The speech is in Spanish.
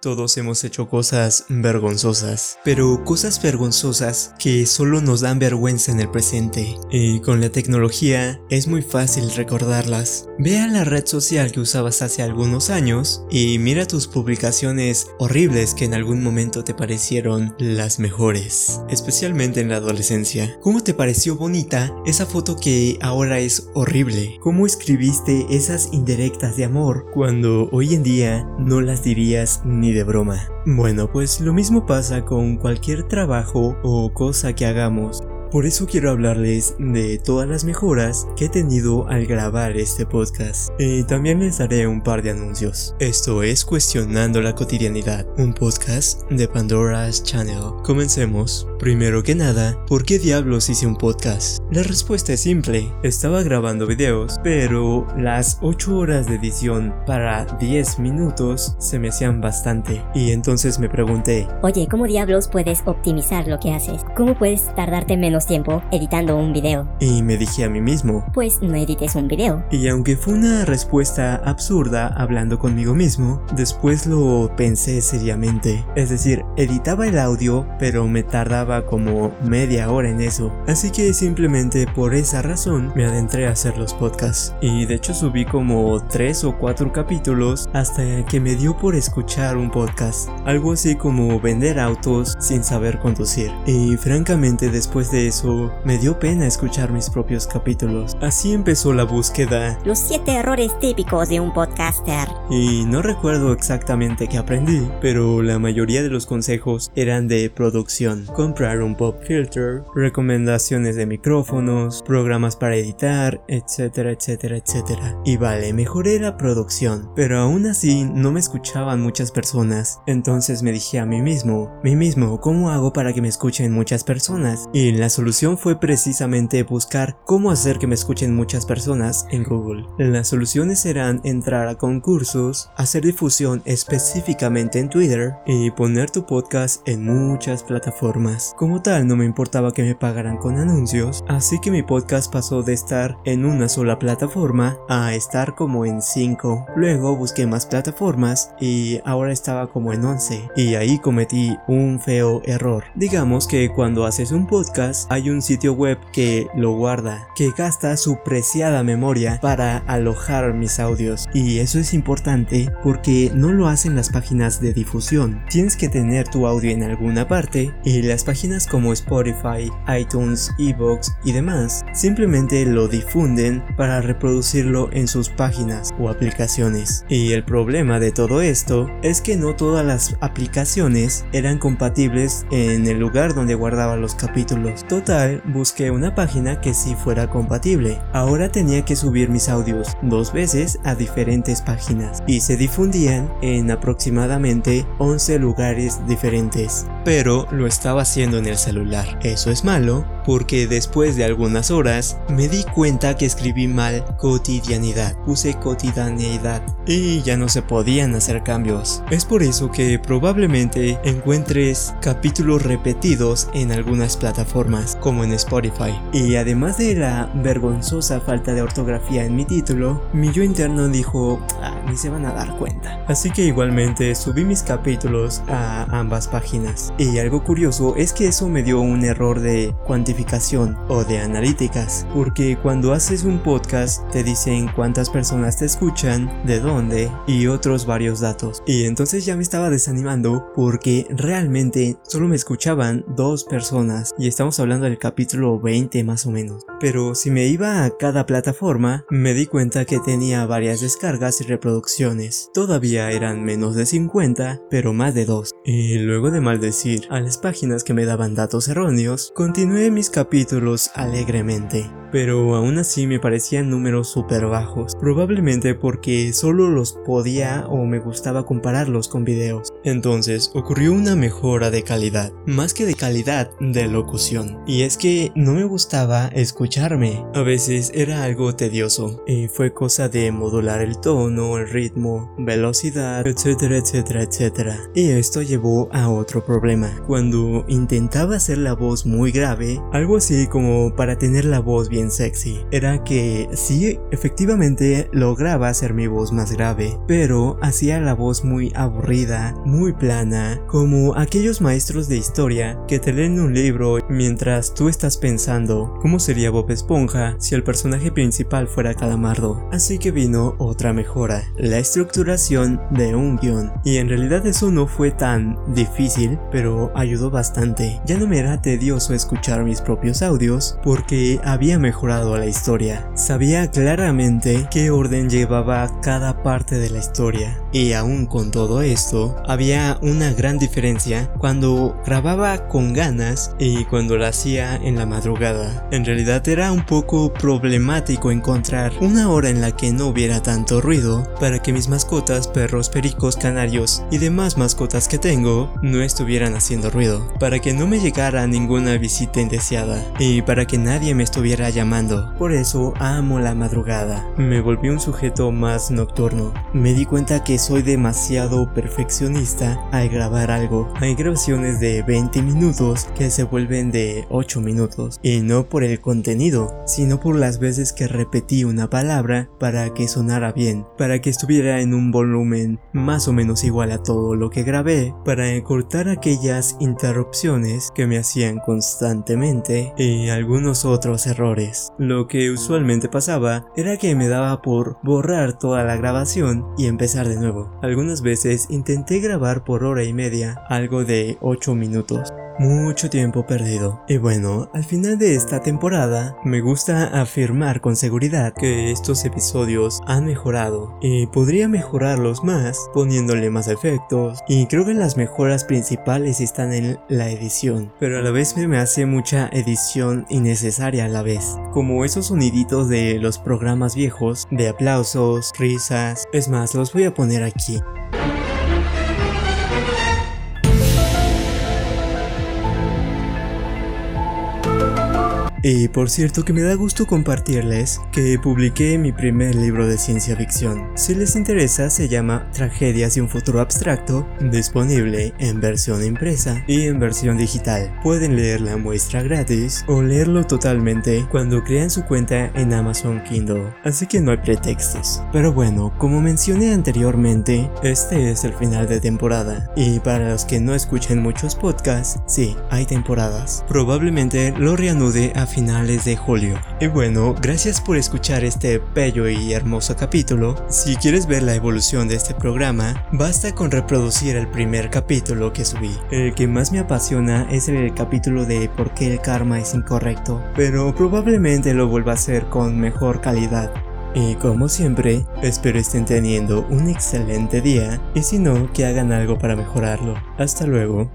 Todos hemos hecho cosas vergonzosas, pero cosas vergonzosas que solo nos dan vergüenza en el presente. Y con la tecnología es muy fácil recordarlas. Ve a la red social que usabas hace algunos años y mira tus publicaciones horribles que en algún momento te parecieron las mejores, especialmente en la adolescencia. ¿Cómo te pareció bonita esa foto que ahora es horrible? ¿Cómo escribiste esas indirectas de amor cuando hoy en día no las dirías ni de broma. Bueno, pues lo mismo pasa con cualquier trabajo o cosa que hagamos. Por eso quiero hablarles de todas las mejoras que he tenido al grabar este podcast. Y también les daré un par de anuncios. Esto es Cuestionando la Cotidianidad, un podcast de Pandora's Channel. Comencemos. Primero que nada, ¿por qué diablos hice un podcast? La respuesta es simple. Estaba grabando videos, pero las 8 horas de edición para 10 minutos se me hacían bastante. Y entonces me pregunté, Oye, ¿cómo diablos puedes optimizar lo que haces? ¿Cómo puedes tardarte menos tiempo editando un video. Y me dije a mí mismo, pues no edites un video. Y aunque fue una respuesta absurda hablando conmigo mismo, después lo pensé seriamente. Es decir, editaba el audio, pero me tardaba como media hora en eso. Así que simplemente por esa razón me adentré a hacer los podcasts. Y de hecho subí como 3 o 4 capítulos hasta que me dio por escuchar un podcast. Algo así como vender autos sin saber conducir. Y francamente después de eso, me dio pena escuchar mis propios capítulos. Así empezó la búsqueda. Los 7 errores típicos de un podcaster. Y no recuerdo exactamente qué aprendí, pero la mayoría de los consejos eran de producción. Comprar un pop filter, recomendaciones de micrófonos, programas para editar, etcétera, etcétera, etcétera. Y vale, mejoré la producción, pero aún así no me escuchaban muchas personas. Entonces me dije a mí mismo, mí mismo, ¿cómo hago para que me escuchen muchas personas? Y la solución fue precisamente buscar cómo hacer que me escuchen muchas personas en Google. Las soluciones eran entrar a concursos, hacer difusión específicamente en Twitter y poner tu podcast en muchas plataformas. Como tal, no me importaba que me pagaran con anuncios, así que mi podcast pasó de estar en una sola plataforma a estar como en 5. Luego busqué más plataformas y ahora estaba como en 11. Y ahí cometí un feo error. Digamos que cuando haces un podcast hay un sitio web que lo guarda, que gasta su preciada memoria para alojar mis audios. Y eso es importante porque no lo hacen las páginas de difusión. Tienes que tener tu audio en alguna parte y las páginas como Spotify, iTunes, Evox y demás simplemente lo difunden para reproducirlo en sus páginas o aplicaciones. Y el problema de todo esto es que no todas las aplicaciones eran compatibles en el lugar donde guardaba los capítulos total, busqué una página que sí fuera compatible. Ahora tenía que subir mis audios dos veces a diferentes páginas y se difundían en aproximadamente 11 lugares diferentes. Pero lo estaba haciendo en el celular. Eso es malo porque después de algunas horas me di cuenta que escribí mal cotidianidad. Puse cotidianidad y ya no se podían hacer cambios. Es por eso que probablemente encuentres capítulos repetidos en algunas plataformas como en Spotify. Y además de la vergonzosa falta de ortografía en mi título, mi yo interno dijo, ah, ni se van a dar cuenta. Así que igualmente subí mis capítulos a ambas páginas. Y algo curioso es que eso me dio un error de cuantificación o de analíticas, porque cuando haces un podcast te dicen cuántas personas te escuchan, de dónde y otros varios datos. Y entonces ya me estaba desanimando porque realmente solo me escuchaban dos personas y estamos hablando del capítulo 20 más o menos. Pero si me iba a cada plataforma, me di cuenta que tenía varias descargas y reproducciones. Todavía eran menos de 50, pero más de 2. Y luego de maldecir a las páginas que me daban datos erróneos, continué mis capítulos alegremente pero aún así me parecían números súper bajos, probablemente porque solo los podía o me gustaba compararlos con videos. Entonces ocurrió una mejora de calidad, más que de calidad de locución, y es que no me gustaba escucharme, a veces era algo tedioso, y fue cosa de modular el tono, el ritmo, velocidad, etcétera, etcétera, etcétera. Y esto llevó a otro problema, cuando intentaba hacer la voz muy grave, algo así como para tener la voz bien sexy era que sí, efectivamente lograba hacer mi voz más grave, pero hacía la voz muy aburrida, muy plana, como aquellos maestros de historia que te leen un libro mientras tú estás pensando cómo sería Bob Esponja si el personaje principal fuera Calamardo. Así que vino otra mejora, la estructuración de un guion. Y en realidad eso no fue tan difícil, pero ayudó bastante. Ya no me era tedioso escuchar mis propios audios porque había mejorado la historia. Sabía claramente qué orden llevaba cada parte de la historia. Y aún con todo esto, había una gran diferencia cuando grababa con ganas y cuando lo hacía en la madrugada. En realidad era un poco problemático encontrar una hora en la que no hubiera tanto ruido para que mis mascotas, perros, pericos, canarios y demás mascotas que tengo no estuvieran haciendo ruido, para que no me llegara ninguna visita indeseada y para que nadie me estuviera llamando. Por eso amo la madrugada. Me volví un sujeto más nocturno. Me di cuenta que soy demasiado perfeccionista al grabar algo. Hay grabaciones de 20 minutos que se vuelven de 8 minutos y no por el contenido, sino por las veces que repetí una palabra para que sonara bien, para que estuviera en un volumen más o menos igual a todo lo que grabé, para cortar aquellas interrupciones que me hacían constantemente y algunos otros errores. Lo que usualmente pasaba era que me daba por borrar toda la grabación y empezar de nuevo. Algunas veces intenté grabar por hora y media, algo de 8 minutos mucho tiempo perdido. Y bueno, al final de esta temporada, me gusta afirmar con seguridad que estos episodios han mejorado y podría mejorarlos más poniéndole más efectos y creo que las mejoras principales están en la edición, pero a la vez me hace mucha edición innecesaria a la vez, como esos soniditos de los programas viejos de aplausos, risas, es más, los voy a poner aquí. Y por cierto que me da gusto compartirles que publiqué mi primer libro de ciencia ficción. Si les interesa se llama Tragedias de un futuro abstracto, disponible en versión impresa y en versión digital. Pueden leer la muestra gratis o leerlo totalmente cuando crean su cuenta en Amazon Kindle, así que no hay pretextos. Pero bueno, como mencioné anteriormente, este es el final de temporada y para los que no escuchen muchos podcasts, sí, hay temporadas. Probablemente lo reanude a finales de julio. Y bueno, gracias por escuchar este bello y hermoso capítulo. Si quieres ver la evolución de este programa, basta con reproducir el primer capítulo que subí. El que más me apasiona es el capítulo de por qué el karma es incorrecto, pero probablemente lo vuelva a hacer con mejor calidad. Y como siempre, espero estén teniendo un excelente día y si no, que hagan algo para mejorarlo. Hasta luego.